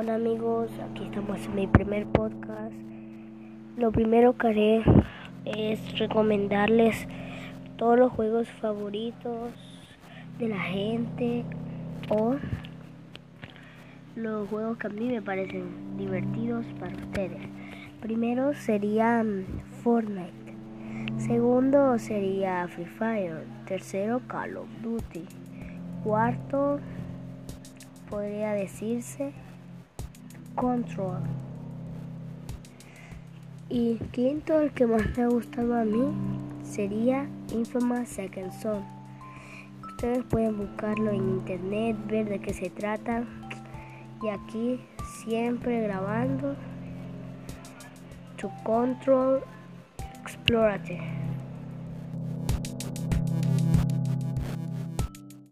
Hola amigos, aquí estamos en mi primer podcast. Lo primero que haré es recomendarles todos los juegos favoritos de la gente o los juegos que a mí me parecen divertidos para ustedes. Primero sería mm, Fortnite. Segundo sería Free Fire. Tercero Call of Duty. Cuarto podría decirse Control. Y quinto, el que más me ha gustado a mí, sería Infamous Second Son. Ustedes pueden buscarlo en internet, ver de qué se trata. Y aquí siempre grabando to control explorate.